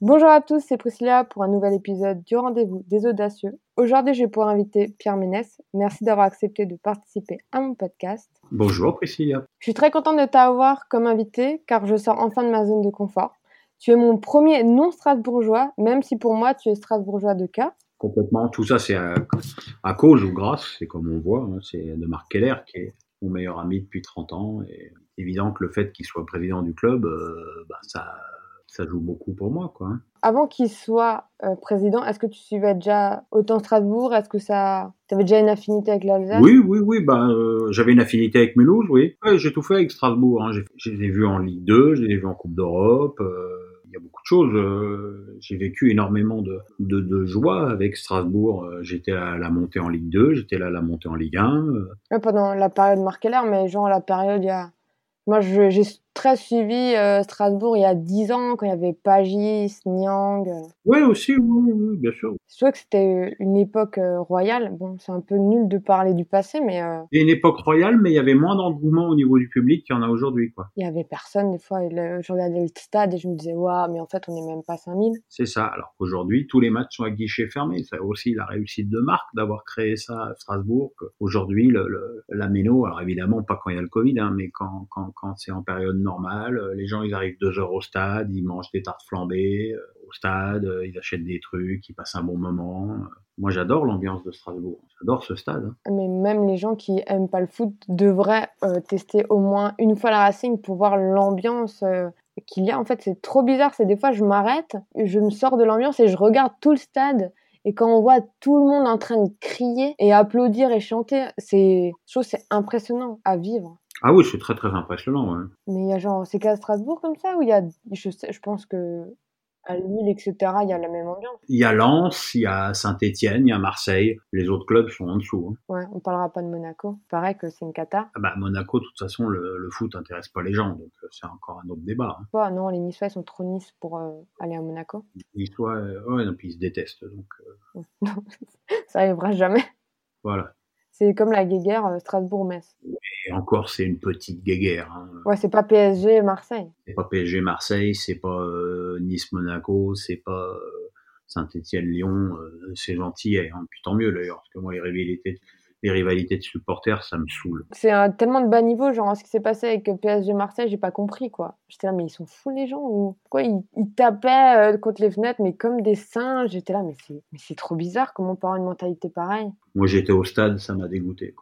Bonjour à tous, c'est Priscilla pour un nouvel épisode du Rendez-vous des Audacieux. Aujourd'hui, je vais pouvoir inviter Pierre Ménès. Merci d'avoir accepté de participer à mon podcast. Bonjour Priscilla. Je suis très contente de t'avoir comme invité car je sors enfin de ma zone de confort. Tu es mon premier non strasbourgeois, même si pour moi tu es strasbourgeois de cœur. Complètement. Tout ça, c'est à, cause ou grâce, c'est comme on voit, hein, c'est de Marc Keller qui est mon meilleur ami depuis 30 ans. Et évident que le fait qu'il soit président du club, euh, bah, ça, ça joue beaucoup pour moi. Quoi. Hein. Avant qu'il soit euh, président, est-ce que tu suivais déjà autant Strasbourg? Est-ce que ça, tu avais déjà une affinité avec l'Alsace? Oui, oui, oui. Ben, euh, j'avais une affinité avec Mulhouse, oui. j'ai tout fait avec Strasbourg. Hein. J'ai, vu en Ligue 2, j'ai les vu en Coupe d'Europe. il y a beaucoup de choses. j'ai vécu énormément de, de, de, joie avec Strasbourg. J'étais à la montée en Ligue 2, j'étais là à la montée en Ligue 1. pendant la période Markeller, mais genre la période il y a moi, j'ai très suivi euh, Strasbourg il y a 10 ans, quand il y avait Pagis, Niang. Oui, aussi, oui, oui, bien sûr. Je trouvais que c'était une époque euh, royale. Bon, c'est un peu nul de parler du passé, mais... Euh... une époque royale, mais il y avait moins d'engouement au niveau du public qu'il y en a aujourd'hui, quoi. Il y avait personne, des fois. Je regardais le stade et je me disais, waouh, mais en fait, on n'est même pas 5000. C'est ça. Alors qu'aujourd'hui, tous les matchs sont à guichet fermé. C'est aussi la réussite de Marc d'avoir créé ça à Strasbourg. Aujourd'hui, le, la Méno, alors évidemment, pas quand il y a le Covid, hein, mais quand, quand, quand c'est en période euh, les gens, ils arrivent deux heures au stade, ils mangent des tartes flambées euh, au stade, euh, ils achètent des trucs, ils passent un bon moment. Moi, j'adore l'ambiance de Strasbourg. J'adore ce stade. Hein. Mais même les gens qui aiment pas le foot devraient tester au moins une fois la Racing pour voir l'ambiance qu'il y a. En fait, c'est trop bizarre. C'est des fois, je m'arrête, je me sors de l'ambiance et je regarde tout le stade. Et quand on voit tout le monde en train de crier et applaudir et chanter, c'est, je trouve, c'est impressionnant à vivre. Ah oui, c'est très très impressionnant. Ouais. Mais il y a genre, c'est qu'à Strasbourg comme ça, où il y a, je, je pense que à Lille, etc., il y a la même ambiance. Il y a Lens, il y a Saint-Etienne, il y a Marseille. Les autres clubs sont en dessous. Hein. Ouais, on parlera pas de Monaco. Pareil que c'est une cata. Ah bah, Monaco, de toute façon, le, le foot intéresse pas les gens, donc euh, c'est encore un autre débat. Hein. non, les Niçois, ils sont trop Nice pour euh, aller à Monaco. Les Niçois, euh, ouais, non, puis ils se détestent, donc. ça arrivera jamais. Voilà. C'est comme la guéguerre Strasbourg-Metz. Et encore, c'est une petite guéguerre. Hein. Ouais, c'est pas PSG-Marseille. C'est pas PSG-Marseille, c'est pas euh, Nice-Monaco, c'est pas euh, Saint-Étienne-Lyon. c'est gentil, hein. puis tant mieux d'ailleurs, parce que moi, les rivalités, les rivalités de supporters, ça me saoule. C'est tellement de bas niveau, genre ce qui s'est passé avec PSG Marseille, j'ai pas compris quoi. J'étais là, mais ils sont fous les gens ou quoi ils, tapaient euh, contre les fenêtres, mais comme des singes? J'étais là, mais c'est mais c'est trop bizarre comment on peut avoir une mentalité pareille? Moi j'étais au stade, ça m'a dégoûté.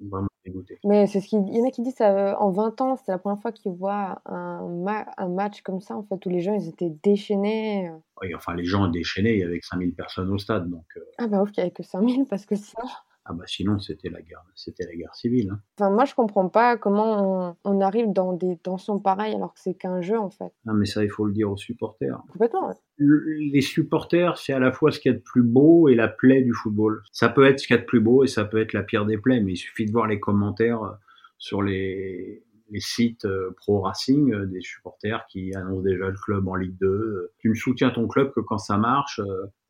Vraiment dégoûté. Mais c'est ce qu'il y en a qui disent ça, euh, en 20 ans, c'était la première fois qu'ils voient un, un match comme ça en fait où les gens ils étaient déchaînés. Oui, enfin les gens déchaînés, il y avait 5000 personnes au stade donc. Euh. Ah bah ouf qu'il y avait que 5000 parce que sinon. Ah bah sinon c'était la guerre, c'était la guerre civile. Hein. Enfin moi je comprends pas comment on, arrive dans des tensions pareilles alors que c'est qu'un jeu en fait. Non mais ça il faut le dire aux supporters. Complètement. les supporters c'est à la fois ce qu'il y a de plus beau et la plaie du football. Ça peut être ce qu'il y a de plus beau et ça peut être la pire des plaies, mais il suffit de voir les commentaires euh, sur les, les sites euh, pro Racing euh, des supporters qui annoncent déjà le club en Ligue 2. Tu ne soutiens ton club que quand ça marche.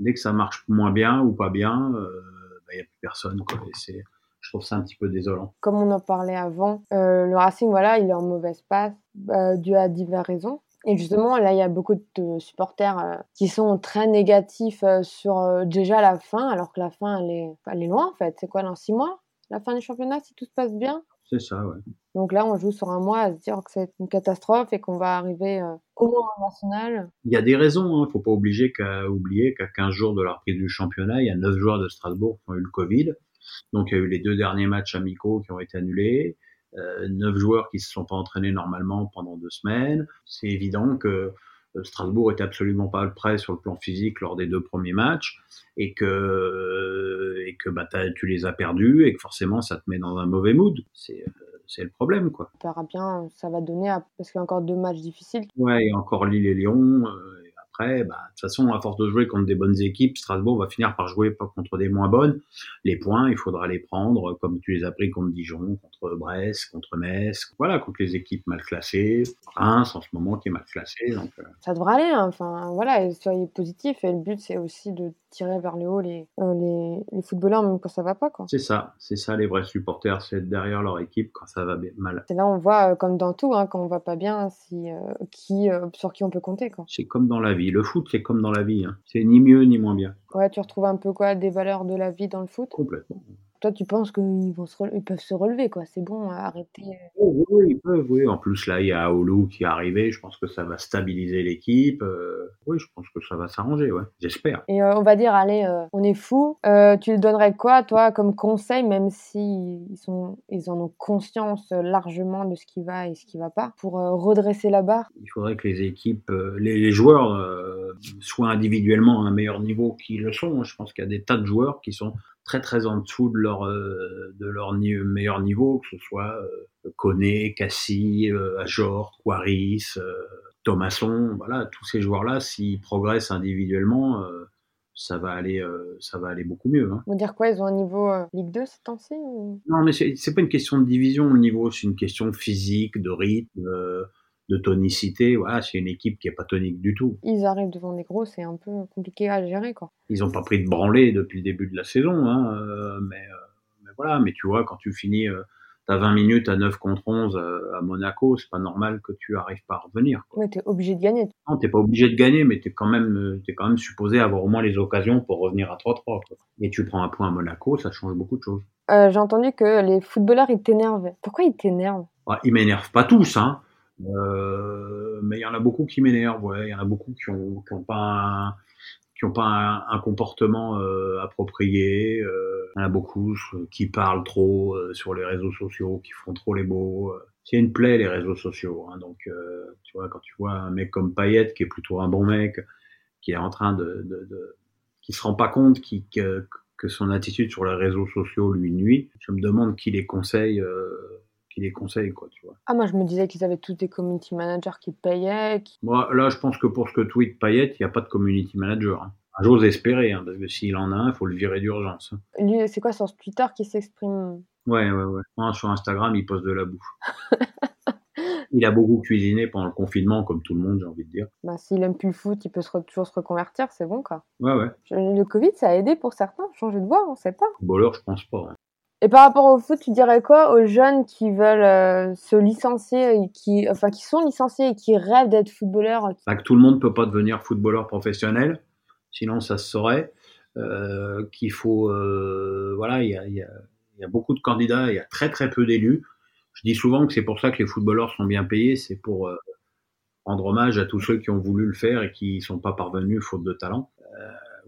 Dès que ça marche moins bien ou pas bien n'y a plus personne. je trouve ça un petit peu désolant. Comme on en parlait avant, euh, le Racing, voilà, il est en mauvaise passe euh, dû à diverses raisons. Et justement, là, il y a beaucoup de supporters euh, qui sont très négatifs sur déjà la fin, alors que la fin, elle est, elle est loin, en fait. C'est quoi, dans six mois La fin du championnat, si tout se passe bien? C'est ça, ouais. Donc là, on joue sur un mois à se dire que c'est une catastrophe et qu'on va arriver euh, au moins en national. Il y a des raisons, il hein. ne faut pas oublier qu'à oublier qu'à 15 jours de la reprise du championnat, il y a 9 joueurs de Strasbourg qui ont eu le Covid. Donc il y a eu les deux derniers matchs amicaux qui ont été annulés. Euh, 9 joueurs qui se sont pas entraînés normalement pendant deux semaines. C'est évident que euh, Strasbourg était absolument pas prêt sur le plan physique lors des deux premiers matchs et que euh, bah, tu les as perdus et que forcément ça te met dans un mauvais mood. C'est c'est le problème, quoi. On verra bien, ça va donner, parce qu'il y a encore deux matchs difficiles. Ouais, encore Lille et Lyon. Euh, et après, bah, de toute façon, à force de jouer contre des bonnes équipes, Strasbourg va finir par jouer contre des moins bonnes. Les points, il faudra les prendre, comme tu les as pris contre Dijon, contre Brest, contre Metz, voilà, contre les équipes mal classées. Reims, en ce moment, qui est mal classé. Donc, euh. Ça devrait aller, hein. enfin, voilà, soyez positif. Et le but, c'est aussi de tirer vers le haut les, euh, les, les, footballeurs même quand ça va pas. quoi. C'est ça, c'est ça les vrais supporters, c'est derrière leur équipe quand ça va mal. C'est là on voit, euh, comme dans tout, hein, quand on va pas bien, si, euh, qui, sur qui on peut compter. quoi. C'est comme dans la vie. Le foot, c'est comme dans la vie. Hein. C'est ni mieux ni moins bien. Ouais, tu retrouves un peu quoi des valeurs de la vie dans le foot Complètement toi, tu penses qu'ils vont se ils peuvent se relever, quoi. C'est bon, arrêter. Oui, oui, ils peuvent, oui. En plus, là, il y a Aoulou qui est arrivé. Je pense que ça va stabiliser l'équipe. Euh, oui, je pense que ça va s'arranger, ouais. J'espère. Et euh, on va dire, allez, euh, on est fou. tu lui donnerais quoi, toi, comme conseil, même si ils sont, ils en ont conscience largement de ce qui va et ce qui va pas, pour redresser la barre? Il faudrait que les équipes, les, les, joueurs soient individuellement à un meilleur niveau qu'ils le sont. Je pense qu'il y a des tas de joueurs qui sont très très en dessous de leur euh, de leur meilleur niveau, que ce soit euh, Koné, Cassie, euh, Ajor, Quaris, euh, Thomasson, voilà, tous ces joueurs-là, s'ils progressent individuellement, euh, ça va aller, ça va aller beaucoup mieux. Hein. On dire quoi Ils ont un niveau Ligue 2 cette temps-ci Non, mais c'est pas une question de division le niveau, c'est une question physique, de rythme de tonicité. Voilà, c'est une équipe qui est pas tonique du tout. Ils arrivent devant des gros, c'est un peu compliqué à gérer, quoi. Ils ont pas pris de branlée depuis le début de la saison, hein, euh, mais, euh, mais, voilà. Mais tu vois, quand tu finis, euh, t'as 20 minutes à 9 contre 11 à Monaco, c'est pas normal que tu arrives pas à revenir. Quoi. Mais es obligé de gagner. Non, t'es pas obligé de gagner, mais t'es quand même, es quand même supposé avoir au moins les occasions pour revenir à 3-3. Et tu prends un point à Monaco, ça change beaucoup de choses. J'ai entendu que les footballeurs ils t'énervent. Pourquoi ils t'énervent? Ah, Ils m'énervent pas tous, hein. Euh, mais il y en a beaucoup qui m'énervent. Il y en a beaucoup qui ont, qui ont pas un, qui ont pas un, un comportement euh, approprié. Euh, il y en a beaucoup qui parlent trop euh, sur les réseaux sociaux, qui font trop les beaux. C'est une plaie les réseaux sociaux. Hein, donc, tu vois, quand tu vois un mec comme Payet, qui est plutôt un bon mec, qui est en train de, de, de qui se rend pas compte qui, que, que son attitude sur les réseaux sociaux lui nuit. Je me demande qui les conseille qui les conseillent, quoi, tu vois. Ah, moi, je me disais qu'ils avaient tous des community managers qui payaient. Moi, là, je pense que pour ce que tweet Payet, il n'y a pas de community manager. Hein. J'ose espérer, hein, parce que s'il en a un, il faut le virer d'urgence. Hein. Lui, c'est quoi sur Twitter qui s'exprime? Ouais, ouais, ouais. sur Instagram, il poste de la bouffe. il a beaucoup cuisiné pendant le confinement, comme tout le monde, j'ai envie de dire. Bah, s'il aime plus le foot, il peut toujours se reconvertir, c'est bon, quoi. Ouais, ouais. Le Covid, ça a aidé pour certains, changer de voie, on sait pas. Footballeur, je pense pas. Hein. Et par rapport au foot, tu dirais quoi aux jeunes qui veulent euh, se licencier qui, enfin, qui sont licenciés et qui rêvent d'être footballeurs? Bah, Que tout le monde peut pas devenir footballeur professionnel, sinon ça se saurait. Euh, qu'il faut, euh, voilà, il y a, y, a, beaucoup de candidats, il y a très très peu d'élus. Je dis souvent que c'est pour ça que les footballeurs sont bien payés, c'est pour rendre hommage à tous ceux qui ont voulu le faire et qui sont pas parvenus faute de talent.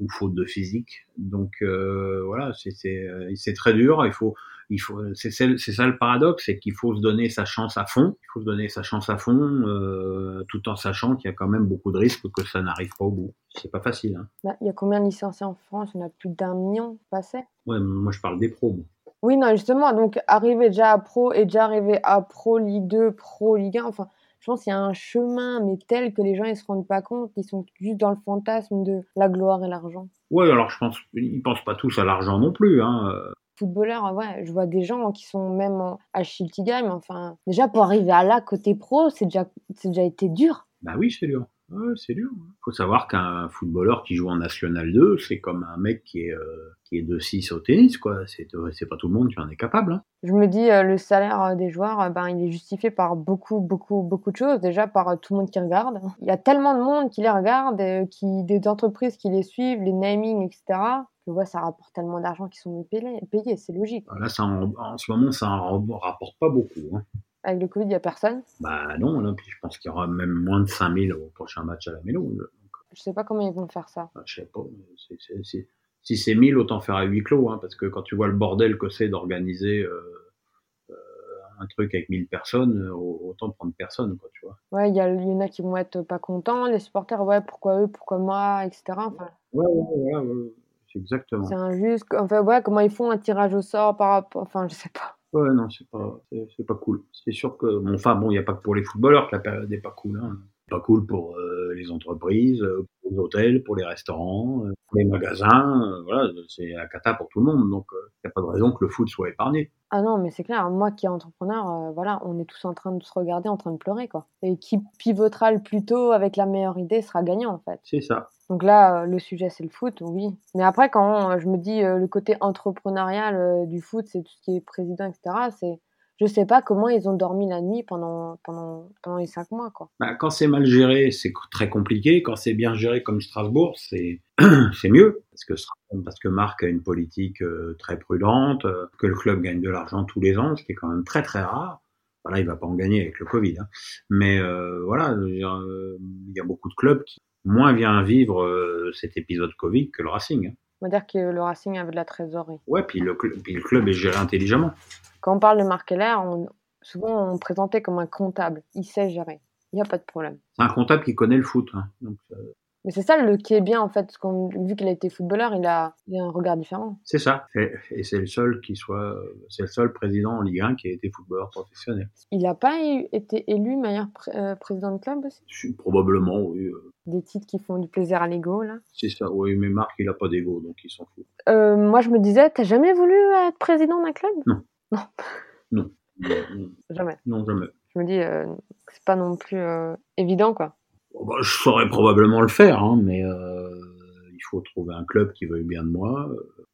Ou faute de physique. Donc euh, voilà, euh, c'est très dur. Il faut, il faut, c'est ça le paradoxe, c'est qu'il faut se donner sa chance à fond. Il faut se donner sa chance à fond, euh, tout en sachant qu'il y a quand même beaucoup de risques que ça n'arrive pas au bout. C'est pas facile. Hein. Bah, il y a combien de licenciés en France? Il y en a plus d'un million passé. Ouais, moi je parle des pros. Oui, non, justement, donc arriver déjà à pro et déjà arriver à pro Ligue 2, pro Ligue 1, enfin, je pense qu'il y a un chemin, mais tel que les gens ils se rendent pas compte, ils sont juste dans le fantasme de la gloire et l'argent. Ouais, alors je pense qu'ils pensent pas tous à l'argent non plus. Hein. Footballeur, ouais, je vois des gens qui sont même à Shilty Game. Enfin, déjà pour arriver à là côté pro, c'est déjà, c'est déjà été dur. Bah oui, c'est dur. Ouais, c'est dur. Il faut savoir qu'un footballeur qui joue en National 2, c'est comme un mec qui est, euh, qui est de 6 au tennis, quoi. C'est, c'est pas tout le monde qui en est capable. Hein. Je me dis, euh, le salaire euh, des joueurs, ben, il est justifié par beaucoup, beaucoup, beaucoup de choses. Déjà, par tout le monde qui regarde. Il y a tellement de monde qui les regarde, qui, des entreprises qui les suivent, les naming, etc. Que ouais, ça rapporte tellement d'argent qu'ils sont payés, payés c'est logique. Là, ça en, en, ce moment, ça en rapporte pas beaucoup. Hein. Avec le Covid, il n'y a personne Bah non, là, puis je pense qu'il y aura même moins de 5000 au prochain match à la Mélo. Donc... Je sais pas comment ils vont faire ça. Bah, je sais pas. C est, c est, si c'est 1000, autant faire à huis clos, hein, parce que quand tu vois le bordel que c'est d'organiser euh, euh, un truc avec 1000 personnes, euh, autant prendre personne, quoi, tu vois. Ouais, il y, y, en a qui vont être pas contents, les supporters, ouais, pourquoi eux, pourquoi moi, etc. Enfin... Ouais, ouais, ouais, ouais, exactement. C'est injuste. Enfin, ouais, comment ils font un tirage au sort par rapport. Enfin, je sais pas. Ouais, non, c'est pas, c'est pas cool. C'est sûr que, bon, enfin, bon, il n'y a pas que pour les footballeurs que la période n'est pas cool. Hein. Pas cool pour euh, les entreprises, euh, pour les hôtels, pour les restaurants, euh, pour les magasins. voilà, c'est la cata pour tout le monde. Donc, il n'y a pas de raison que le foot soit épargné. Ah non, mais c'est clair. Moi qui est entrepreneur, voilà, on est tous en train de se regarder, en train de pleurer, quoi. Et qui pivotera le plus tôt avec la meilleure idée sera gagnant, en fait. C'est ça. Donc là, le sujet, c'est le foot, oui. Mais après, quand je me dis le côté entrepreneurial du foot, c'est tout ce qui est président, etc., c'est je sais pas comment ils ont dormi la nuit pendant, pendant, pendant les cinq mois. Quoi. Bah, quand c'est mal géré, c'est très compliqué. Quand c'est bien géré comme Strasbourg, c'est mieux. Parce que, parce que Marc a une politique euh, très prudente, euh, que le club gagne de l'argent tous les ans, ce qui est quand même très très rare. Voilà, il va pas en gagner avec le Covid. Hein. Mais euh, voilà, il y a beaucoup de clubs qui moins bien vivre cet épisode Covid que le Racing. Hein. On va dire que le Racing avait de la trésorerie. Ouais, puis le, puis le club est géré intelligemment. Quand on parle de Marc Keller, souvent on présentait comme un comptable. Il sait gérer. Il n'y a pas de problème. C'est un comptable qui connaît le foot. Hein. Euh, Mais c'est ça le qui est bien en fait, vu qu'il a été footballeur, il a, un regard différent. C'est ça, et, c'est le seul qui soit, c'est le seul président en Ligue 1 qui a été footballeur professionnel. Il n'a pas été élu meilleur euh, président de club aussi? Probablement, oui. Euh. Des titres qui font du plaisir à l'ego là. C'est ça, oui, mais Marc il n'a pas d'ego, donc il s'en fout. moi je me disais, t'as jamais voulu être président d'un club? Non. Non. Non. Jamais. Non, jamais. Je me dis, euh, c'est pas non plus euh, évident, quoi. bah, je saurais probablement le faire, hein, mais euh, il faut trouver un club qui veuille bien de moi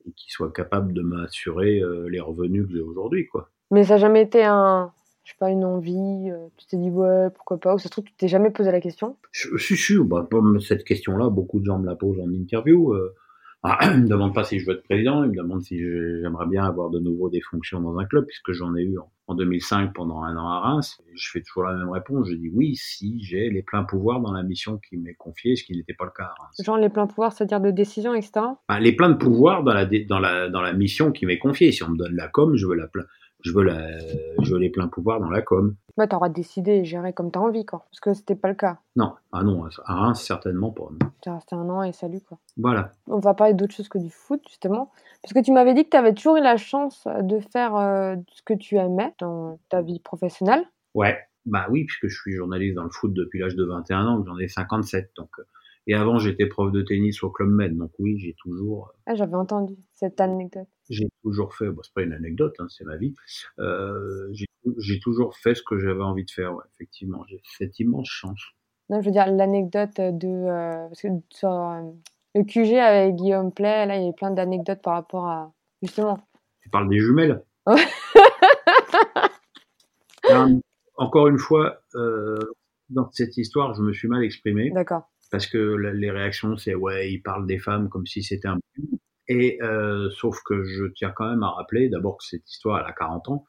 et qui soit capable de m'assurer les revenus que j'ai aujourd'hui, quoi. Mais ça n'a jamais été un, je sais pas, une envie, tu t'es dit ouais, pourquoi pas, ou ça se trouve, tu t'es jamais posé la question Je suis sûr, bah, cette question-là, beaucoup de gens me la posent en interview. Ah, il me demande pas si je veux être président, il me demande si j'aimerais bien avoir de nouveau des fonctions dans un club, puisque j'en ai eu en, 2005 pendant un an à Reims. Je fais toujours la même réponse, je dis oui si j'ai les pleins pouvoirs dans la mission qui m'est confiée, ce qui n'était pas le cas à Reims. Genre les pleins pouvoirs, c'est-à-dire de décision, etc. les pleins de pouvoirs dans la, dans, la, dans la mission qui m'est confiée. Si on me donne la com, je veux la plein je veux, la, je veux les pleins pouvoirs dans la com. Bah, t'auras décidé et géré comme t'as envie, quoi. Parce que c'était pas le cas. Non, ah non, à Reims, certainement pas. Tu resté un an et salut, quoi. Voilà. On va parler d'autre chose que du foot, justement. Parce que tu m'avais dit que tu avais toujours eu la chance de faire euh, ce que tu aimais dans ta vie professionnelle. Ouais, bah oui, puisque je suis journaliste dans le foot depuis l'âge de 21 ans, j'en ai 57. Donc, euh, et avant, j'étais prof de tennis au Club Med, donc oui, j'ai toujours. Euh, ah, j'avais entendu cette anecdote. J'ai toujours fait, bon, c'est pas une anecdote, hein, c'est ma vie. Euh, j'ai toujours fait ce que j'avais envie de faire, ouais, effectivement. J'ai cette immense chance. Non, je veux dire l'anecdote de. Euh, parce que sur euh, le QG avec Guillaume Play, là, il y a plein d'anecdotes par rapport à. Justement. Tu parles des jumelles? Encore une fois, dans cette histoire, je me suis mal exprimé. D'accord parce que les réactions c'est ouais, il parle des femmes comme si c'était un et euh, sauf que je tiens quand même à rappeler d'abord que cette histoire elle a 40 ans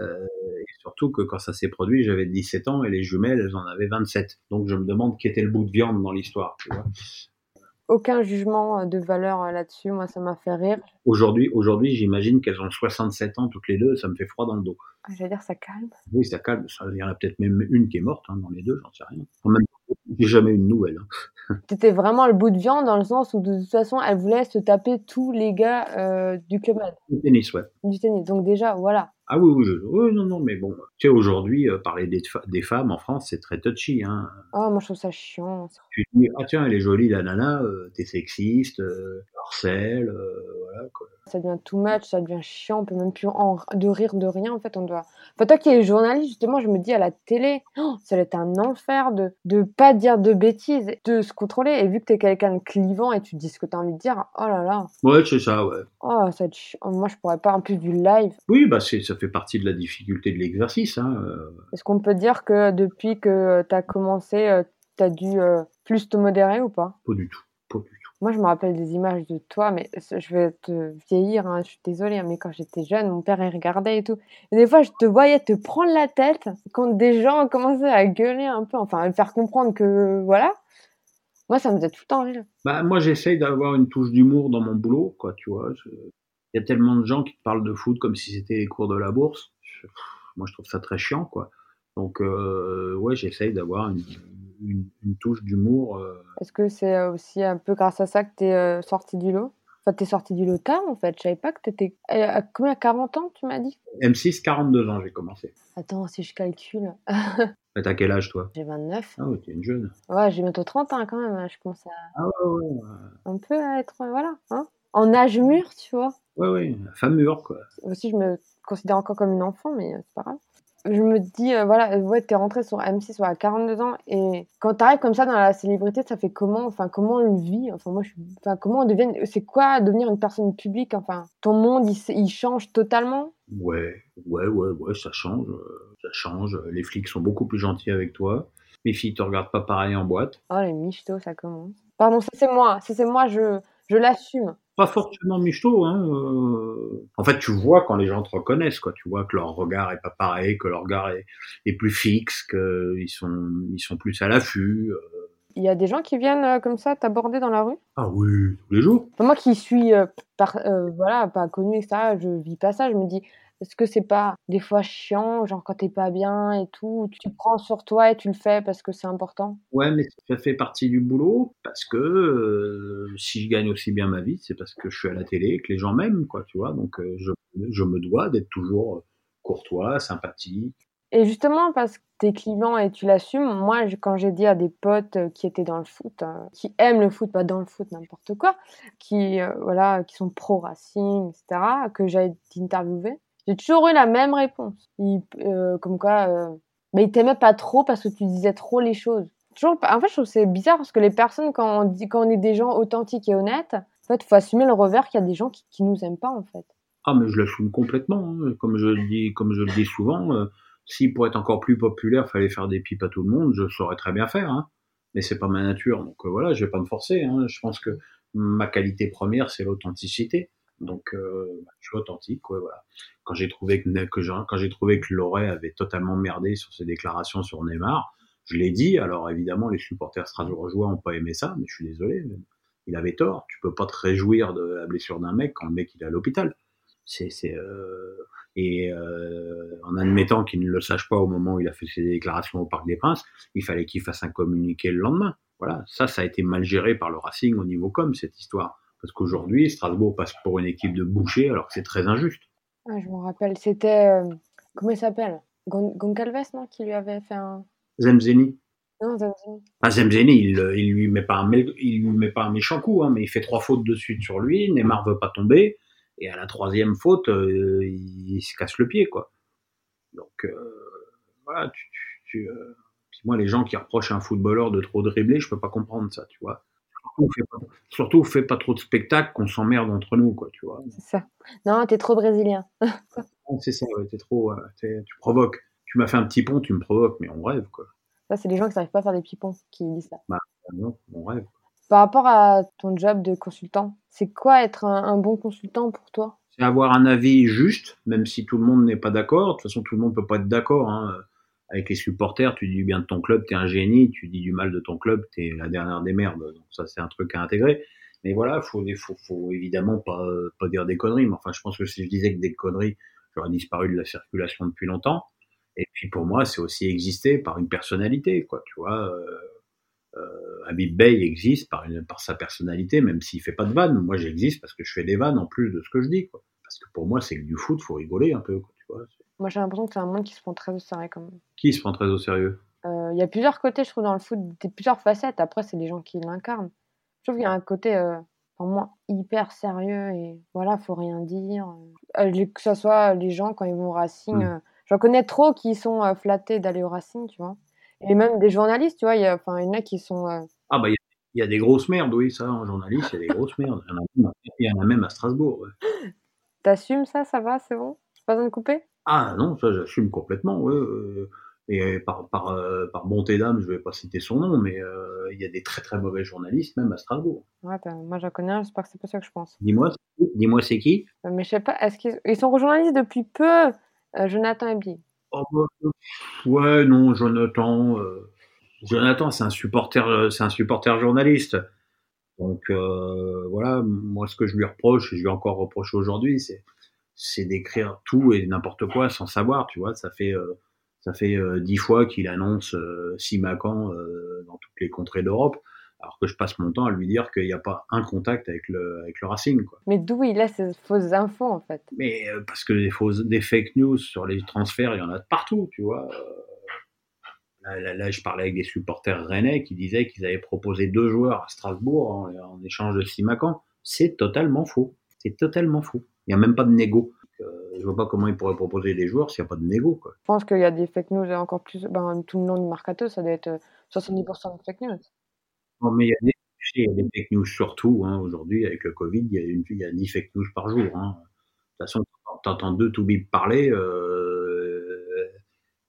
euh, et surtout que quand ça s'est produit j'avais 17 ans et les jumelles elles en avaient 27 donc je me demande qui était le bout de viande dans l'histoire aucun jugement de valeur là-dessus moi ça m'a fait rire aujourd'hui aujourd'hui j'imagine qu'elles ont 67 ans toutes les deux ça me fait froid dans le dos ah, je veux dire ça calme oui ça calme il y en a peut-être même une qui est morte hein, dans les deux j'en sais rien en même j'ai jamais eu de nouvelles. Hein. C'était vraiment le bout de viande dans le sens où de toute façon, elle voulait se taper tous les gars euh, du club. Du tennis, ouais. Du tennis. Donc déjà, voilà. Ah oui, oui, oui, non, non, mais bon, tu sais, aujourd'hui, euh, parler des, des, femmes en France, c'est très touchy. Hein. Ah, moi, je trouve ça chiant. Tu dis, ah tiens, elle est jolie, la nana, euh, t'es sexiste, euh, harcèle, voilà, quoi. Ça devient too much, ça devient chiant, on peut même plus en, de rire de rien, en fait, on doit... Enfin, toi qui es journaliste, justement, je me dis, à la télé, oh, ça va être un enfer de de pas dire de bêtises, de se contrôler, et vu que t'es quelqu'un de clivant et tu dis ce que t'as envie de dire, oh là là. Ouais, c'est ça, ouais. Oh, ça Moi, je pourrais pas, en plus du live. Oui, bah, c'est ça fait partie de la difficulté de l'exercice. Hein. Euh. Est-ce qu'on peut dire que depuis que tu as commencé, euh, tu as dû euh, plus te modérer ou pas? Pas du tout. Pas du tout. Moi, je me rappelle des images de toi, mais je vais te vieillir, hein, je suis désolée, hein, mais quand j'étais jeune, mon père, il regardait et tout. Et des fois, je te voyais te prendre la tête quand des gens commençaient à gueuler un peu, enfin, à faire comprendre que, voilà. Moi, ça me faisait tout le temps rire. Bah, moi, j'essaye d'avoir une touche d'humour dans mon boulot, quoi, tu vois. Il y a tellement de gens qui te parlent de foot comme si c'était les cours de la bourse. moi, je trouve ça très chiant, quoi. Donc, euh, ouais, j'essaye d'avoir une, touche d'humour. Euh. Est-ce que c'est aussi un peu grâce à ça que tu es euh, sorti du lot Enfin, t'es sorti du lot tard, en fait. Je savais pas que t'étais... À combien 40 ans, tu m'as dit? M6, 42 ans, j'ai commencé. Attends, si je calcule... T'as quel âge, toi? J'ai 29. Ah ouais, t'es une jeune. Ouais, j'ai bientôt 30 ans quand même. hein, Je commence à Ah ouais, ouais, un peu à être, voilà, hein, en âge mûr, tu vois. ouais, ouais, femme mûre, quoi. Aussi, je me considère encore comme une enfant, mais euh, c'est pas grave. Je me dis, euh, voilà, ouais, t'es rentré sur M6 ouais, à 42 ans, et quand t'arrives comme ça dans la célébrité, ça fait comment Enfin, comment on le vit? Enfin, moi, je enfin, comment on devient... C'est quoi devenir une personne publique? Enfin, ton monde, il, il change totalement? Ouais, ouais, ouais, ouais, ça change, euh, ça change. Les flics sont beaucoup plus gentils avec toi. Les filles te regardent pas pareil en boîte. Oh, les michtos, ça commence. Pardon, ça c'est moi, ça c'est moi, je, je l'assume. Pas forcément michto, hein. euh. En fait, tu vois quand les gens te reconnaissent, quoi. Tu vois que leur regard est pas pareil, que leur regard est, est plus fixe, qu'ils sont, ils sont plus à l'affût. euh. Il y a des gens qui viennent euh, comme ça t'aborder dans la rue? Ah oui, tous les jours. Enfin, moi qui suis euh, par, euh, voilà, pas connue, etc., je vis pas ça, je me dis, est-ce que c'est pas des fois chiant, genre quand t'es pas bien et tout, tu prends sur toi et tu le fais parce que c'est important? Ouais, mais ça fait partie du boulot parce que euh, si je gagne aussi bien ma vie, c'est parce que je suis à la télé et que les gens m'aiment, quoi, tu vois. Donc, euh, je, je me dois d'être toujours courtois, sympathique. Et justement, parce que t'es clivant et tu l'assumes, moi, quand j'ai dit à des potes euh, qui étaient dans le foot, euh, qui aiment le foot, pas dans le foot, n'importe quoi, qui, voilà, qui sont pro-Racing, etc., que j'avais interviewé, j'ai toujours eu la même réponse. Euh, comme quoi, euh, mais ils t'aimaient pas trop parce que tu disais trop les choses. Toujours, en fait, je trouve c'est bizarre parce que les personnes, quand on, dit, est des gens authentiques et honnêtes, en fait, faut assumer le revers qu'il y a des gens qui, qui nous aiment pas, en fait. Ah, mais je l'assume complètement. hein. Comme je le dis, comme je le dis souvent, euh, si pour être encore plus populaire, fallait faire des pipes à tout le monde, je saurais très bien faire. Hein. Mais c'est pas ma nature, donc euh, voilà, je vais pas me forcer. Hein. Je pense que ma qualité première, c'est l'authenticité. Donc, euh, bah, je suis authentique, quoi, voilà. Quand j'ai trouvé que, que quand j'ai trouvé que Loret avait totalement merdé sur ses déclarations sur Neymar, je l'ai dit. Alors évidemment, les supporters strasbourgeois ont pas aimé ça, mais je suis désolé. il avait tort. Tu peux pas te réjouir de la blessure d'un mec quand le mec il est à l'hôpital. C'est, c'est, euh, et euh, en admettant qu'il ne le sache pas au moment où il a fait ses déclarations au Parc des Princes, il fallait qu'il fasse un communiqué le lendemain. Voilà, ça, ça a été mal géré par le Racing au niveau com cette histoire. Parce qu'aujourd'hui, Strasbourg passe pour une équipe de bouchers alors que c'est très injuste. Ah, je me rappelle, c'était. euh, comment il s'appelle? Gon- Goncalves, non Qui lui avait fait un. Zemzeni. Non, Zamzini. Ah, Zemzeni, il, il lui met pas un, il lui met pas un méchant coup, hein, mais il fait trois fautes de suite sur lui. Neymar veut pas tomber. Et à la troisième faute, euh, il, se casse le pied, quoi. Donc, euh, voilà, tu, tu, tu, euh, moi, les gens qui reprochent à un footballeur de trop dribbler, je peux pas comprendre ça, tu vois. Surtout, fais pas, surtout, pas trop de spectacles, qu'on s'emmerde entre nous, quoi, tu vois. C'est ça. Non, t'es trop brésilien. C'est ça, ouais, t'es trop, euh, t'es- tu provoques. Tu m'as fait un petit pont, tu me provoques, mais on rêve, quoi. Ça, c'est les gens qui n'arrivent pas à faire des pipons qui disent ça. Ah Non, on rêve. Par rapport à ton job de consultant, c'est quoi être un, un bon consultant pour toi? C'est avoir un avis juste, même si tout le monde n'est pas d'accord. De toute façon, tout le monde peut pas être d'accord. Hein. Avec les supporters, tu dis du bien de ton club, t'es un génie. Tu dis du mal de ton club, t'es la dernière des merdes. Donc ça, c'est un truc à intégrer. Mais voilà, faut, faut, faut évidemment pas, pas dire des conneries. Mais enfin, je pense que si je disais que des conneries, j'aurais disparu de la circulation depuis longtemps. Et puis pour moi, c'est aussi exister par une personnalité, quoi. Tu vois, euh, euh, Bey existe par, une, par sa personnalité, même s'il fait pas de vannes. Moi, j'existe parce que je fais des vannes en plus de ce que je dis, quoi. Parce que pour moi, c'est que du foot, faut rigoler un peu, quoi, tu vois. Moi, j'ai l'impression que c'est un monde qui se prend très au sérieux quand même. Qui se prend très au sérieux? Euh, Il y a plusieurs côtés, je trouve, dans le foot, des plusieurs facettes. Après, c'est les gens qui l'incarnent. Je trouve qu'il y a un côté, euh, pour moi, hyper sérieux et voilà, faut rien dire. Euh, que ce soit les gens quand ils vont au Racing, Mm. euh, j'en connais trop qui sont euh, flattés d'aller au Racing, tu vois. Et même des journalistes, tu vois, il y, en a qui sont. euh, Ah bah il y, y, a des grosses merdes, oui, ça, en journaliste, il y a des grosses merdes. Il y en a même, il y en a même à Strasbourg. Ouais. T'assumes ça, ça va, c'est bon? Pas besoin de couper? Ah non, ça j'assume complètement, ouais. euh, et par, par, euh, par bonté d'âme, je vais pas citer son nom, mais euh, il y a des très très mauvais journalistes, même à Strasbourg. Ouais, bah, moi j'en connais un, j'espère que c'est pas ça que je pense. Dis-moi, dis-moi c'est qui? Euh, Mais je sais pas, est-ce qu'ils ils sont journalistes depuis peu Jonathan Ebdi. oh, bah, Ouais, non, Jonathan. Jonathan, c'est un supporter, c'est un supporter journaliste. Donc voilà, moi ce que je lui reproche, et je lui ai encore reproché aujourd'hui, c'est c'est d'écrire tout et n'importe quoi sans savoir, tu vois. Ça fait euh, ça fait euh, dix fois qu'il annonce euh, Simacan dans toutes les contrées d'Europe, alors que je passe mon temps à lui dire qu'il n'y a pas un contact avec le avec le Racing, quoi. Mais d'où il a ces fausses infos en fait? Mais euh, parce que des fausses, des fake news sur les transferts, il y en a de partout, tu vois. Là, je parlais avec des supporters rennais qui disaient qu'ils avaient proposé deux joueurs à Strasbourg en, échange de Simacan. C'est totalement faux. C'est totalement faux. Il n'y a même pas de négo. Je euh, je vois pas comment ils pourraient proposer des joueurs s'il n'y a pas de négo. Quoi. Je pense qu'il y a des fake news encore plus. Ben, tout le nom du Mercato, ça doit être 70% de fake news. Non, mais il y a des, des fake news surtout. Hein, Aujourd'hui, avec le Covid, il y, a une, il y a 10 fake news par jour. Hein. De toute façon, tu entends deux Toubib parler. Euh,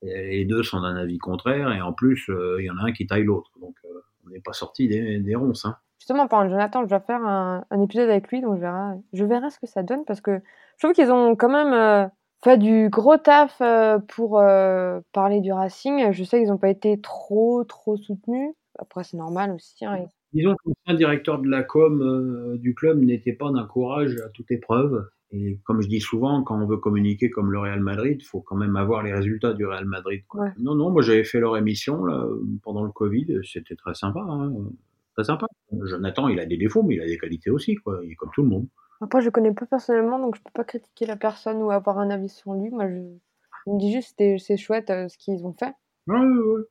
les deux sont d'un avis contraire et en plus, euh, il y en a un qui taille l'autre. Donc, on n'est pas sorti des, des ronces. Hein. Justement, par Jonathan, je vais faire un, épisode avec lui, donc je verrai, je verrai ce que ça donne parce que je trouve qu'ils ont quand même euh, fait du gros taf euh, pour euh, parler du Racing. Je sais qu'ils n'ont pas été trop, trop soutenus. Après, c'est normal aussi. Hein. Disons que directeur de la com du club n'était pas d'un courage à toute épreuve. Et comme je dis souvent, quand on veut communiquer comme le Real Madrid, il faut quand même avoir les résultats du Real Madrid. Non, non, moi j'avais fait leur émission là, pendant le Covid, c'était très sympa. Hein très sympa. Jonathan, il a des défauts, mais il a des qualités aussi, quoi. Il est comme tout le monde. Après, je connais pas personnellement, donc je peux pas critiquer la personne ou avoir un avis sur lui. Moi, je, me dis juste que c'est chouette euh, ce qu'ils ont fait. Ouais, ouais,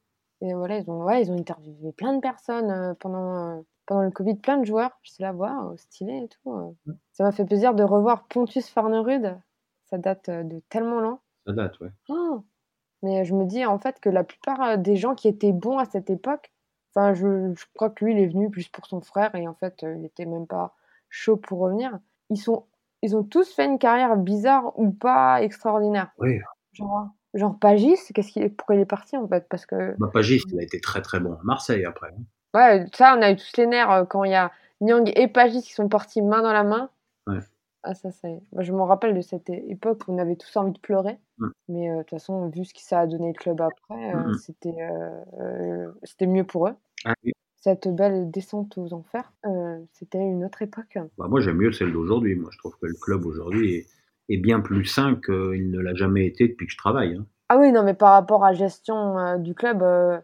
Et voilà, ils ont, ouais, ils ont interviewé plein de personnes euh, pendant, euh, pendant le Covid, plein de joueurs. Je sais la voir, stylé et tout. Ça m'a fait plaisir de revoir Pontus Farnerud. Ça date de tellement lent. Ça date, ouais. Oh mais je me dis en fait que la plupart des gens qui étaient bons à cette époque, Enfin, je, je, crois que lui, il est venu plus pour son frère et en fait, euh, il était même pas chaud pour revenir. Ils sont, ils ont tous fait une carrière bizarre ou pas extraordinaire. Oui. Genre, genre Pagis, qu'est-ce qu'il, pourquoi il est parti en fait? Parce que. Bah, Pagis, il a été très très bon à Marseille après. Hein. Ouais, ça, on a eu tous les nerfs euh, quand il y a Nyang et Pagis qui sont partis main dans la main. Ouais. Ah, ça, c'est. Moi, je me rappelle de cette époque où on avait tous envie de pleurer. Mm. Mais euh, de toute façon, vu ce que ça a donné le club après, euh, c'était, euh, c'était mieux pour eux. Ah cette belle descente aux enfers, c'était une autre époque. Bah, moi, j'aime mieux celle d'aujourd'hui. Moi, je trouve que le club aujourd'hui est, est, bien plus sain qu'il ne l'a jamais été depuis que je travaille. Hein. Ah oui, non, mais par rapport à la gestion du club,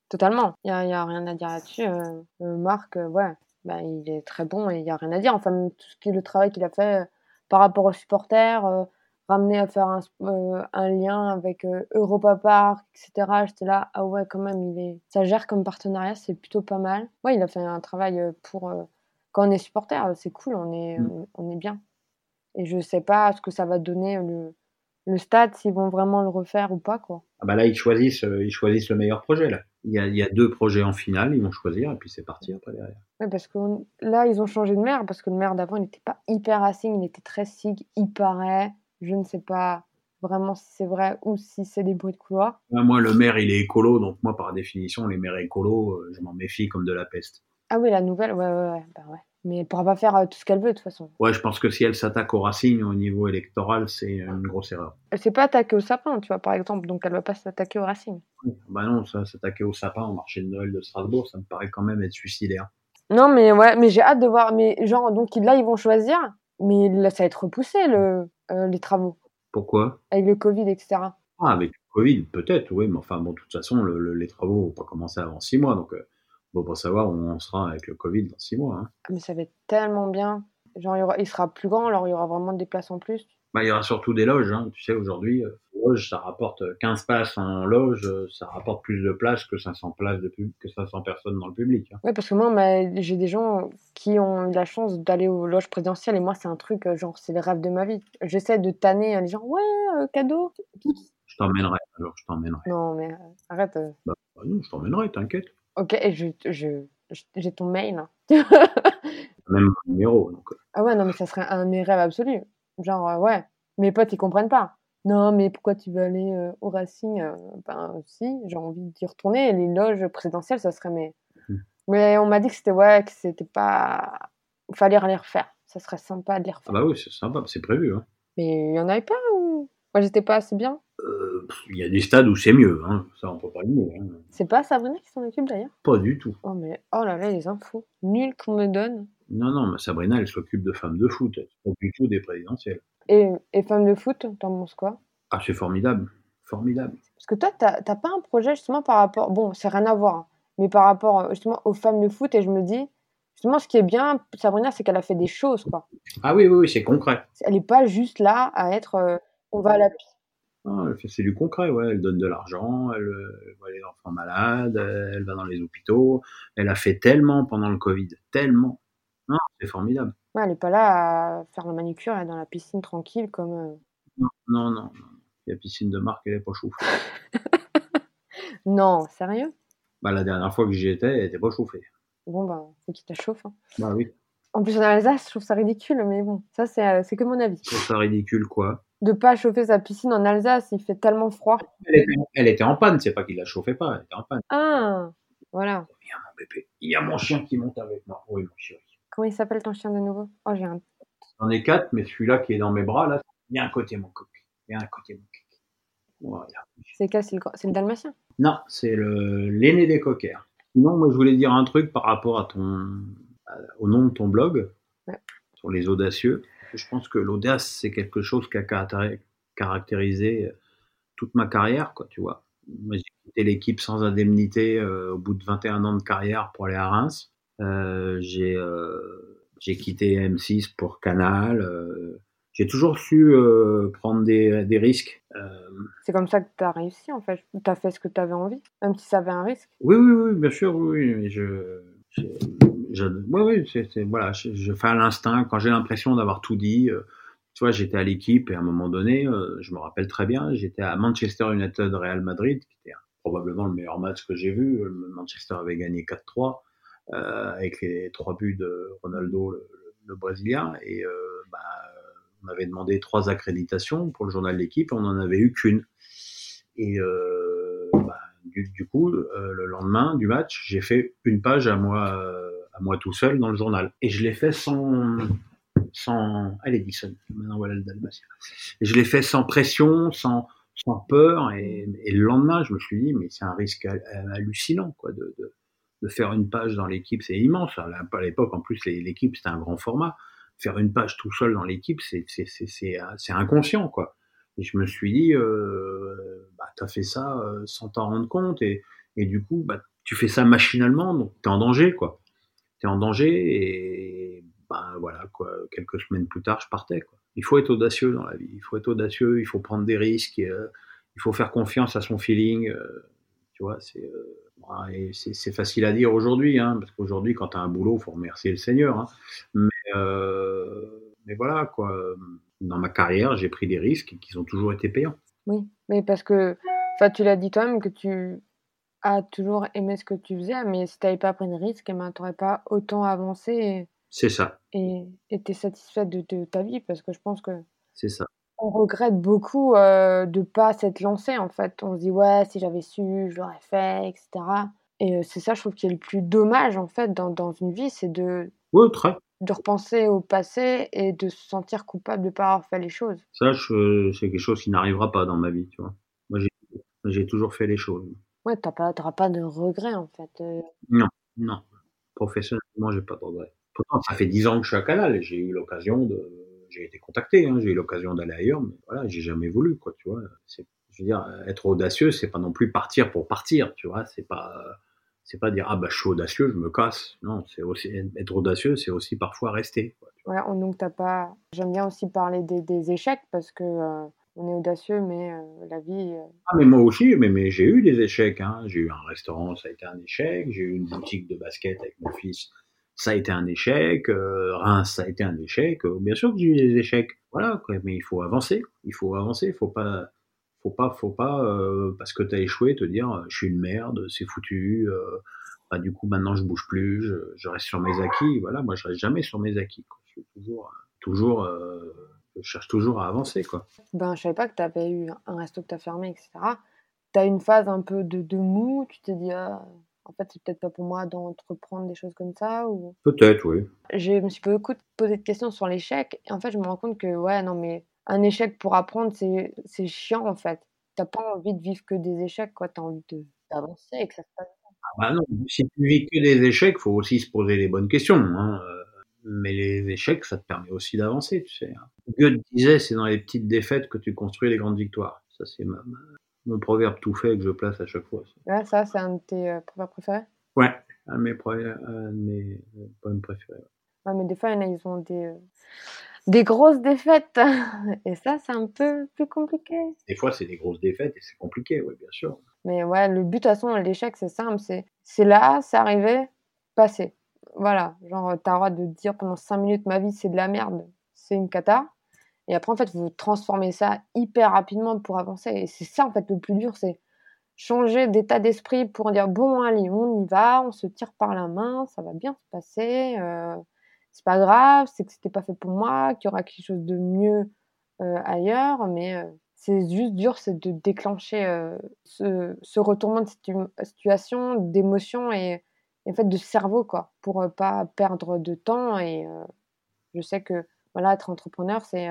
totalement. Il n'y a, a, rien à dire là-dessus. Marc, ouais, bah, il est très bon et il n'y a rien à dire. Enfin, tout ce qui est le travail qu'il a fait par rapport aux supporters, euh, ramener à faire un, euh, un lien avec euh, Europa Park, etc. J'étais là, ah ouais, quand même, il est, ça gère comme partenariat, c'est plutôt pas mal. Ouais, il a fait un travail pour, quand on est supporter, c'est cool, on est, mm. on est bien. Et je sais pas ce que ça va donner le, le stade, s'ils vont vraiment le refaire ou pas, quoi. Ah bah là, ils choisissent, ils choisissent le meilleur projet, là. Il y, a, il y a deux projets en finale, ils vont choisir, et puis c'est parti après derrière. Ouais, parce que là, ils ont changé de maire, parce que le maire d'avant, il n'était pas hyper racing, il était très sig, il paraît. Je ne sais pas vraiment si c'est vrai ou si c'est des bruits de couloir. moi, le maire, il est écolo, donc moi, par définition, les maires écolos, euh, je m'en méfie comme de la peste. Ah oui, la nouvelle, ouais, ouais, ouais. Bah ouais. Mais elle pourra pas faire euh, tout ce qu'elle veut de toute façon. Ouais, je pense que si elle s'attaque au Racing au niveau électoral, c'est une grosse erreur. Elle s'est pas attaquée au sapin, tu vois, par exemple, donc elle va pas s'attaquer au Racing. Bah non, ça, s'attaquer au sapin au marché de Noël de Strasbourg, ça me paraît quand même être suicidaire. Non, mais ouais, mais j'ai hâte de voir. Mais genre, donc là, ils vont choisir, mais là, ça va être repoussé, le, euh, les travaux. Pourquoi? Avec le Covid, etc. Ah, avec le Covid, peut-être, oui, mais enfin, bon, de toute façon, les travaux vont pas commencer avant six mois, donc. Euh, on va pas savoir où on sera avec le Covid dans six mois. Hein. Mais ça va être tellement bien. Genre, il, aura, il, sera plus grand, alors il y aura vraiment des places en plus. Bah, il y aura surtout des loges. Hein. Tu sais, aujourd'hui, euh, loge, ça rapporte 15 places en loge, euh, ça rapporte plus de places que 500 places de pub, que 500 personnes dans le public. Hein. Oui, parce que moi, j'ai des gens qui ont eu la chance d'aller aux loges présidentielles et moi, c'est un truc, euh, genre, c'est le rêve de ma vie. J'essaie de tanner les gens, ouais, cadeau. Je t'emmènerai, alors je t'emmènerai. Non, mais arrête. Bah, bah, non, je t'emmènerai, t'inquiète. Ok, je, je, j'ai ton mail. Même mon numéro. Donc. Euh. Ah ouais, non, mais ça serait un de mes rêves absolus. Genre, euh, ouais, mes potes, ils comprennent pas. Non, mais pourquoi tu veux aller euh, au Racing Ben, si, j'ai envie d'y retourner. Les loges présidentielles, ça serait mes. Hmm. Mais on m'a dit que c'était, ouais, que c'était pas. Il fallait les refaire. Ça serait sympa de les refaire. Ah bah oui, c'est sympa, c'est prévu. Hein. Mais il y en avait pas ou? Moi, j'étais pas assez bien euh, il y a des stades où c'est mieux, hein. ça on peut pas le dire. Hein. C'est pas Sabrina qui s'en occupe d'ailleurs? Pas du tout. Oh mais oh là là les infos nulles qu'on me donne. Non non, mais Sabrina elle s'occupe de femmes de foot, elle pas du tout des présidentielles. Et, et femmes de foot, t'en penses quoi? Ah c'est formidable, formidable. Parce que toi t'as pas un projet justement par rapport, bon c'est rien à voir, hein, mais par rapport justement aux femmes de foot et je me dis justement ce qui est bien Sabrina c'est qu'elle a fait des choses quoi. Ah oui oui, oui c'est concret. Elle est pas juste là à être, euh, on va à la Ah, elle fait c'est du concret, ouais. Elle donne de l'argent, elle, elle voit les enfants malades, elle va dans les hôpitaux. Elle a fait tellement pendant le Covid, tellement. Non, c'est formidable. Ouais, elle est pas là à faire la manicure, elle est dans la piscine tranquille comme. euh, Non, non, non. non. La piscine de marque, elle est pas chauffée. Non, sérieux? Bah, la dernière fois que j'y étais, elle était pas chauffée. Bon, bah, faut qu'il te chauffe. hein. Bah oui. En plus, en Alsace, je trouve ça ridicule, mais bon, ça, c'est euh, c'est que mon avis. Je trouve ça ridicule, quoi. De pas chauffer sa piscine en Alsace, il fait tellement froid. Elle était, elle était en panne, c'est pas qu'il la chauffait pas, elle était en panne. Ah, voilà. Il y a mon bébé. Il y a mon chien qui monte avec moi. Oui, mon chéri. Comment il s'appelle ton chien de nouveau? Oh, j'ai un. J'en ai quatre, mais celui-là qui est dans mes bras, là, il y a un côté mon coq. Il y a un côté mon coq. Voilà. C'est quel C'est le... dalmatien? Non, c'est le l'aîné des coquers. Sinon, moi, je voulais dire un truc par rapport à ton, au nom de ton blog, Ouais. sur les audacieux. Je pense que l'audace, c'est quelque chose qui a caractéri- caractérisé toute ma carrière, quoi, tu vois. J'ai quitté l'équipe sans indemnité euh, au bout de 21 ans de carrière pour aller à Reims. Euh, j'ai euh, j'ai quitté M6 pour Canal. euh, j'ai toujours su euh, prendre des, des risques. Euh, C'est comme ça que tu as réussi, en fait. Tu as fait ce que tu avais envie, même si ça avait un risque. Oui, oui, oui, bien sûr, oui, je, je- oui, c'est, voilà, je, fais à l'instinct quand j'ai l'impression d'avoir tout dit. euh, tu vois, j'étais à l'équipe et à un moment donné, euh, je me rappelle très bien, j'étais à Manchester United Real Madrid, qui était probablement le meilleur match que j'ai vu. Le Manchester avait gagné 4-3 euh, avec les trois buts de Ronaldo, le, Brésilien, et euh, bah, on avait demandé trois accréditations pour le journal de l'équipe, on n'en avait eu qu'une. Et euh, bah, du, coup, euh, le lendemain du match, j'ai fait une page à moi, euh, moi tout seul dans le journal. Et je l'ai fait sans, sans, allez, Dixon, maintenant voilà le Dalmatien. Je l'ai fait sans pression, sans, sans peur. Et, le lendemain, je me suis dit, mais c'est un risque ha- hallucinant, quoi, de, de, faire une page dans l'équipe, c'est immense. À l'époque, en plus, l'équipe, c'était un grand format. Faire une page tout seul dans l'équipe, c'est, c'est, c'est, c'est, c'est inconscient, quoi. Et je me suis dit, euh, bah, t'as fait ça euh, sans t'en rendre compte, et, et du coup, bah, tu fais ça machinalement, donc t'es en danger, quoi. En danger, et bah, voilà, quoi. Quelques semaines plus tard, je partais, quoi. Il faut être audacieux dans la vie, il faut être audacieux, il faut prendre des risques, et, euh, il faut faire confiance à son feeling, euh, tu vois, c'est, euh, c'est, c'est facile à dire aujourd'hui, hein, parce qu'aujourd'hui, quand t'as un boulot, faut remercier le Seigneur, hein. mais, mais voilà, quoi. Dans ma carrière, j'ai pris des risques qui ont toujours été payants. Oui, mais parce que, enfin, tu l'as dit toi-même que tu as toujours aimé ce que tu faisais, mais si tu n'avais pas pris de risque, eh ben, tu n'aurais pas autant avancé C'est ça, et été satisfaite de, de ta vie, parce que je pense que c'est ça. on regrette beaucoup euh, de pas s'être lancé en fait. On se dit ouais, si j'avais su, je l'aurais fait, etc. Et euh, c'est ça, je trouve, qui est le plus dommage en fait dans, dans une vie, c'est de, Oui, très. de repenser au passé et de se sentir coupable de pas avoir fait les choses. Ça, c'est quelque chose qui n'arrivera pas dans ma vie, tu vois. Moi, j'ai toujours fait les choses. Ouais, t'as pas, t'auras pas de regrets en fait. Euh, Non, non. Professionnellement, j'ai pas de regrets. Pourtant, ça fait dix ans que je suis à Canal et j'ai eu l'occasion de, j'ai été contacté, hein, j'ai eu l'occasion d'aller ailleurs, mais voilà, j'ai jamais voulu, quoi, tu vois. C'est, je veux dire, être audacieux, c'est pas non plus partir pour partir, tu vois. C'est pas, c'est pas dire ah bah je suis audacieux, je me casse. Non, c'est aussi être audacieux, c'est aussi parfois rester. Quoi, tu vois. Ouais, on- donc t'as pas. J'aime bien aussi parler des, des échecs parce que euh, on est audacieux, mais euh, la vie. euh, Ah mais moi aussi, mais, mais j'ai eu des échecs. Hein. J'ai eu un restaurant, ça a été un échec. J'ai eu une boutique de basket avec mon fils, ça a été un échec. Euh, Reims, ça a été un échec. Bien sûr que j'ai eu des échecs. Voilà, mais il faut avancer. Il faut avancer. Faut pas, faut pas, faut pas parce que t'as échoué te dire je suis une merde, c'est foutu. Bah, du coup maintenant je bouge plus, je, reste sur mes acquis. Voilà, moi je reste jamais sur mes acquis. Je suis toujours, toujours, je cherche toujours à avancer quoi. Ben, je savais pas que t'avais eu un resto que t'as fermé, etc. T'as eu une phase un peu de, de mou, tu t'es dit, ah, en fait, c'est peut-être pas pour moi d'entreprendre des choses comme ça ou... Peut-être, oui. Je me suis beaucoup posé de questions sur l'échec et en fait, je me rends compte que, ouais, non, mais un échec pour apprendre, c'est chiant en fait. T'as pas envie de vivre que des échecs, quoi. T'as envie d'avancer et que ça se passe. Bah non, si tu vis que des échecs, faut aussi se poser les bonnes questions. Hein. euh, Mais les échecs, ça te permet aussi d'avancer, tu sais. hein. Goethe disait, c'est dans les petites défaites que tu construis les grandes victoires. Ça, c'est ma- ma- mon proverbe tout fait que je place à chaque fois. ça. Ouais, ça, c'est un de tes euh, proverbes préférés? Ouais, un de mes, proverbes- un de mes euh, poèmes préférés. Ouais, mais des fois, il y en a, ils ont des, euh, des grosses défaites. Et ça, c'est un peu plus compliqué. Des fois, c'est des grosses défaites et c'est compliqué, oui, bien sûr. Mais ouais, le but, de toute façon, l'échec, c'est simple. C'est, c'est là, c'est arrivé, passé. Voilà. Genre, t'as le droit de dire pendant 5 minutes, ma vie, c'est de la merde, c'est une cata. Et après, en fait, vous transformez ça hyper rapidement pour avancer. Et c'est ça, en fait, le plus dur, c'est changer d'état d'esprit pour dire, bon, allez, on y va, on se tire par la main, ça va bien se passer. Euh, c'est pas grave, c'est que c'était pas fait pour moi, qu'il y aura quelque chose de mieux euh, ailleurs, mais euh, c'est juste dur, c'est de déclencher ce, ce, retournement de situation, d'émotion et, en fait de cerveau, quoi, pour pas perdre de temps. Et je sais que voilà, être entrepreneur, c'est.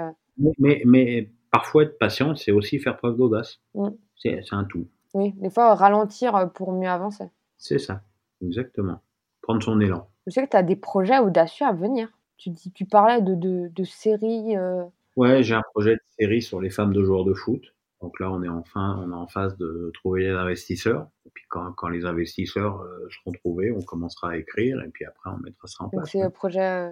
Mais, mais, parfois être patient, c'est aussi faire preuve d'audace. Mmh. C'est un tout. Oui, des fois ralentir pour mieux avancer. C'est ça, exactement. Prendre son élan. Je sais que tu as des projets audacieux à venir. Tu, dis, tu parlais de, de, de séries. Euh... Ouais, j'ai un projet de série sur les femmes de joueurs de foot. Donc là, on est enfin, on est en phase de trouver les investisseurs. Et puis quand, quand les investisseurs euh, seront trouvés, on commencera à écrire et puis après on mettra ça en place. Donc c'est le projet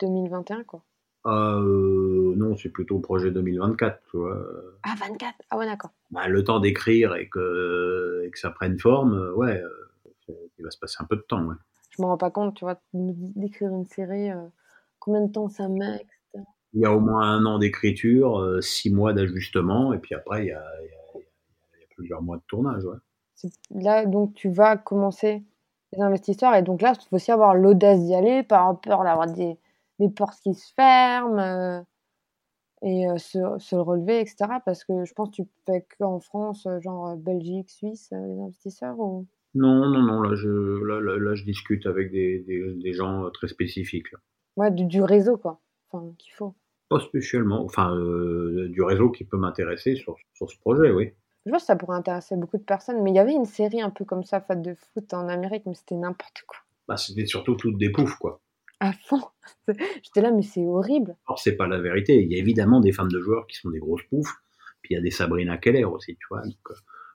2021 euh, quoi. Euh, non, c'est plutôt projet 2024, tu vois. Ah 24, ah ouais d'accord. Bah, le temps d'écrire et que, et que ça prenne forme, ouais, il va se passer un peu de temps, ouais je me rends pas compte, tu vois, d'écrire une série, euh, combien de temps ça met, etc. Il y a au moins un an d'écriture, six mois d'ajustement, et puis après, il y, a, plusieurs mois de tournage. Ouais. Là, donc, tu vas commencer les investisseurs, et donc là, il faut aussi avoir l'audace d'y aller, par peur d'avoir des, des, portes qui se ferment, euh, et se, se, relever, etc. Parce que je pense que tu fais qu'en France, genre Belgique, Suisse, les investisseurs, ou? Non, non, non, là je, là, là, je discute avec des, des, des, gens euh, très spécifiques. Ouais, du, réseau, quoi. Enfin, qu'il faut. Pas spécialement. Enfin, euh, du réseau qui peut m'intéresser sur, sur, ce projet, oui. Je vois que ça pourrait intéresser beaucoup de personnes, mais il y avait une série un peu comme ça, Fat de foot en Amérique, mais c'était n'importe quoi. Bah, c'était surtout toutes des poufs, quoi. À fond. J'étais là, mais c'est horrible. Alors, c'est pas la vérité. Il y a évidemment des femmes de joueurs qui sont des grosses poufs, puis il y a des Sabrina Keller aussi, tu vois. Donc, euh,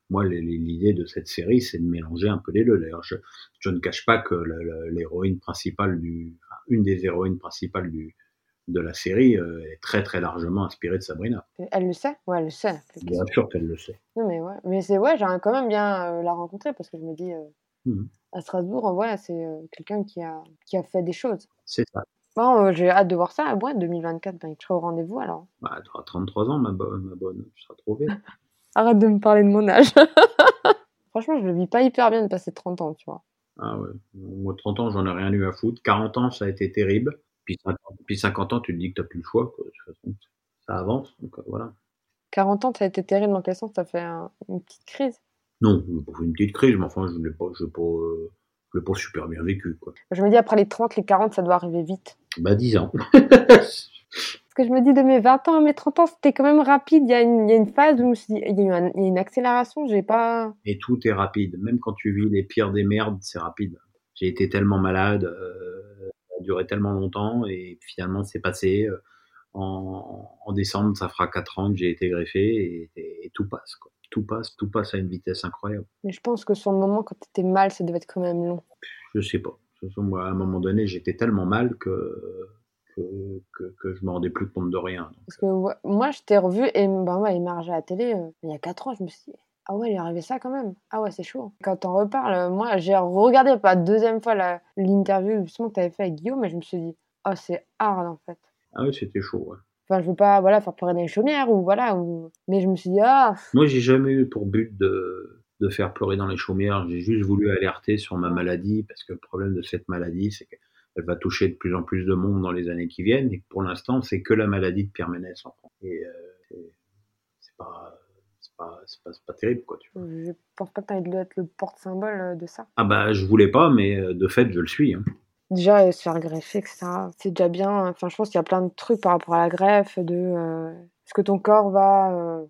moi, l'idée de cette série, c'est de mélanger un peu les deux. D'ailleurs, je, je, ne cache pas que l'héroïne principale du, une des héroïnes principales du, de la série euh, est très très largement inspirée de Sabrina. Elle le sait? Ouais, elle le sait. Bien sûr qu'elle le sait. Non, mais ouais, mais c'est ouais, j'aimerais quand même bien euh, la rencontrer parce que je me dis, euh, mmh. à Strasbourg, ouais, c'est quelqu'un qui a, qui a fait des choses. C'est ça. Bon, j'ai hâte de voir ça. Ouais, 2024, ben, tu seras au rendez-vous alors. Bah, tu auras 33 ans, ma bonne, ma bonne. Tu seras trop. Arrête de me parler de mon âge. Franchement, je le vis pas hyper bien de passer 30 ans, tu vois. Ah ouais. Moi, 30 ans, j'en ai rien eu à foutre. 40 ans, ça a été terrible. Puis 50, ans, tu te dis que tu n'as plus le choix. Quoi. De toute façon, ça avance. Donc euh, voilà. 40 ans, ça a été terrible. Dans quel sens Ça fait une petite crise Non, pas une petite crise, mais enfin, je ne l'ai pas, je pas, euh, pas super bien vécu. Quoi. Je me dis, après les 30, les 40, ça doit arriver vite. Bah, 10 ans. Parce que je me dis de mes 20 ans à mes 30 ans, c'était quand même rapide. Il y, a une, il y a une phase où il y a, eu une accélération, j'ai pas. Et tout est rapide. Même quand tu vis les pires des merdes, c'est rapide. J'ai été tellement malade, euh, a duré tellement longtemps et finalement c'est passé. Euh, en, en, décembre, ça fera 4 ans que j'ai été greffé et, et, tout passe. Quoi. Tout passe, tout passe à une vitesse incroyable. Mais je pense que sur le moment, quand tu étais mal, ça devait être quand même long. Je sais pas. Moi, à un moment donné, j'étais tellement mal que que, que, je me rendais plus compte de rien. Parce que moi, je t'ai revu et bah, ouais, il à la télé euh, il y a 4 ans. Je me suis dit, ah ouais, il est arrivé ça quand même. Ah ouais, c'est chaud. Quand on reparle, euh, moi, j'ai regardé la deuxième fois l'interview justement que tu avais fait avec Guillaume, mais je me suis dit, oh, c'est hard en fait. Ah ouais, c'était chaud, ouais. Enfin, je veux pas voilà, faire pleurer dans les chaumières ou voilà. Ou... Mais je me suis dit, ah. Moi, j'ai jamais eu pour but de, de faire pleurer dans les chaumières. J'ai juste voulu alerter sur ma maladie parce que le problème de cette maladie, c'est que elle va toucher de plus en plus de monde dans les années qui viennent. Et pour l'instant, c'est que la maladie de Pierre Ménès en France. Et euh, c'est pas, pas, pas, pas, terrible, quoi. Tu vois. Je pense pas que tu aies être le porte-symbole euh, de ça. Ah bah, je voulais pas, mais euh, de fait, je le suis. Hein. Déjà, se faire greffer, etc. C'est déjà bien. Enfin, je pense qu'il y a plein de trucs par rapport à la greffe, de euh, est-ce que ton corps va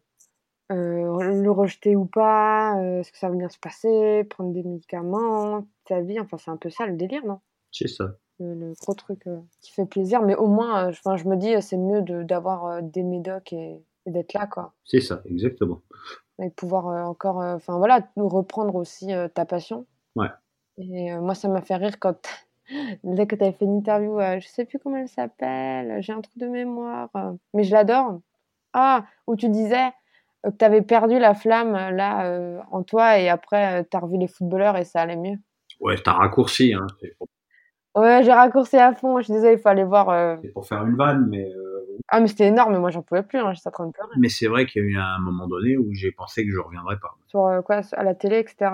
le rejeter ou pas, est-ce que ça va bien se passer, prendre des médicaments, ta vie. Enfin, c'est un peu ça le délire, non? C'est ça le, gros truc euh, qui fait plaisir. Mais au moins, euh, je me dis, c'est mieux d'avoir euh, des médocs et, d'être là, quoi. C'est ça, exactement. Et pouvoir encore, enfin voilà, nous reprendre aussi ta passion. Ouais. Et moi, ça m'a fait rire quand Dès que tu avais fait une interview, euh, je sais plus comment elle s'appelle, j'ai un truc de mémoire, euh, mais je l'adore. Ah, où tu disais euh, que tu avais perdu la flamme là en toi et après tu as revu les footballeurs et ça allait mieux. Ouais, t'as raccourci. Hein. Ouais, j'ai raccourci à fond. Je suis désolée, il faut aller voir. C'est pour faire une vanne, mais. Ah, mais c'était énorme, moi j'en pouvais plus, hein, j'étais en train de pleurer. Mais c'est vrai qu'il y a eu un moment donné où j'ai pensé que je reviendrais pas. Sur quoi À la télé, etc.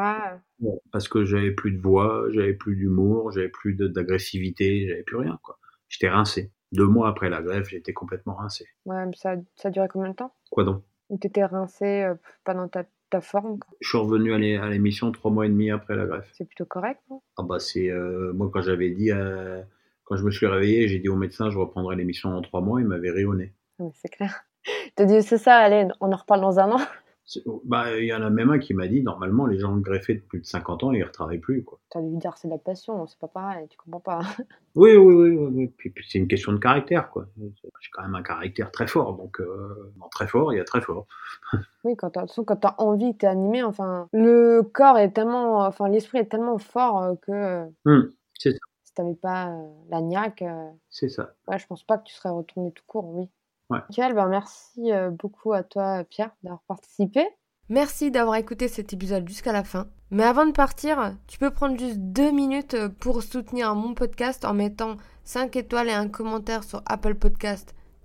parce que j'avais plus de voix, j'avais plus d'humour, j'avais plus d'agressivité, j'avais plus rien, quoi. J'étais rincé. Deux mois après la grève, j'étais complètement rincé. Ouais, mais ça, ça a duré combien de temps? Quoi donc? Ou t'étais rincé euh, pas dans ta, ta forme quoi? Je suis revenu à l'émission trois mois et demi après la grève. C'est plutôt correct, non? Ah bah c'est... Euh, moi quand j'avais dit... Euh, quand je me suis réveillé, j'ai dit au médecin je reprendrai l'émission en trois mois, il m'avait rayonné. C'est clair. T'as dit c'est ça, allez, on en reparle dans un an bah, il y en a même un qui m'a dit, normalement, les gens greffés de plus de 50 ans, ils ne retravaillent plus, quoi. T'as dû dire, c'est de la passion, c'est pas pareil, tu comprends pas. oui, oui, oui, oui, Puis, c'est une question de caractère, quoi. J'ai quand même un caractère très fort, donc, euh, très fort, il y a très fort. oui, quand t'as, quand as envie, t'es animé, enfin, le corps est tellement, enfin, l'esprit est tellement fort euh, que. Hum, c'est ça. T'avais pas euh, la niaque. c'est ça. Ouais, je pense pas que tu serais retourné tout court, oui. Ouais. ben merci euh, beaucoup à toi, Pierre, d'avoir participé. Merci d'avoir écouté cet épisode jusqu'à la fin. Mais avant de partir, tu peux prendre juste deux minutes pour soutenir mon podcast en mettant 5 étoiles et un commentaire sur Apple Podcast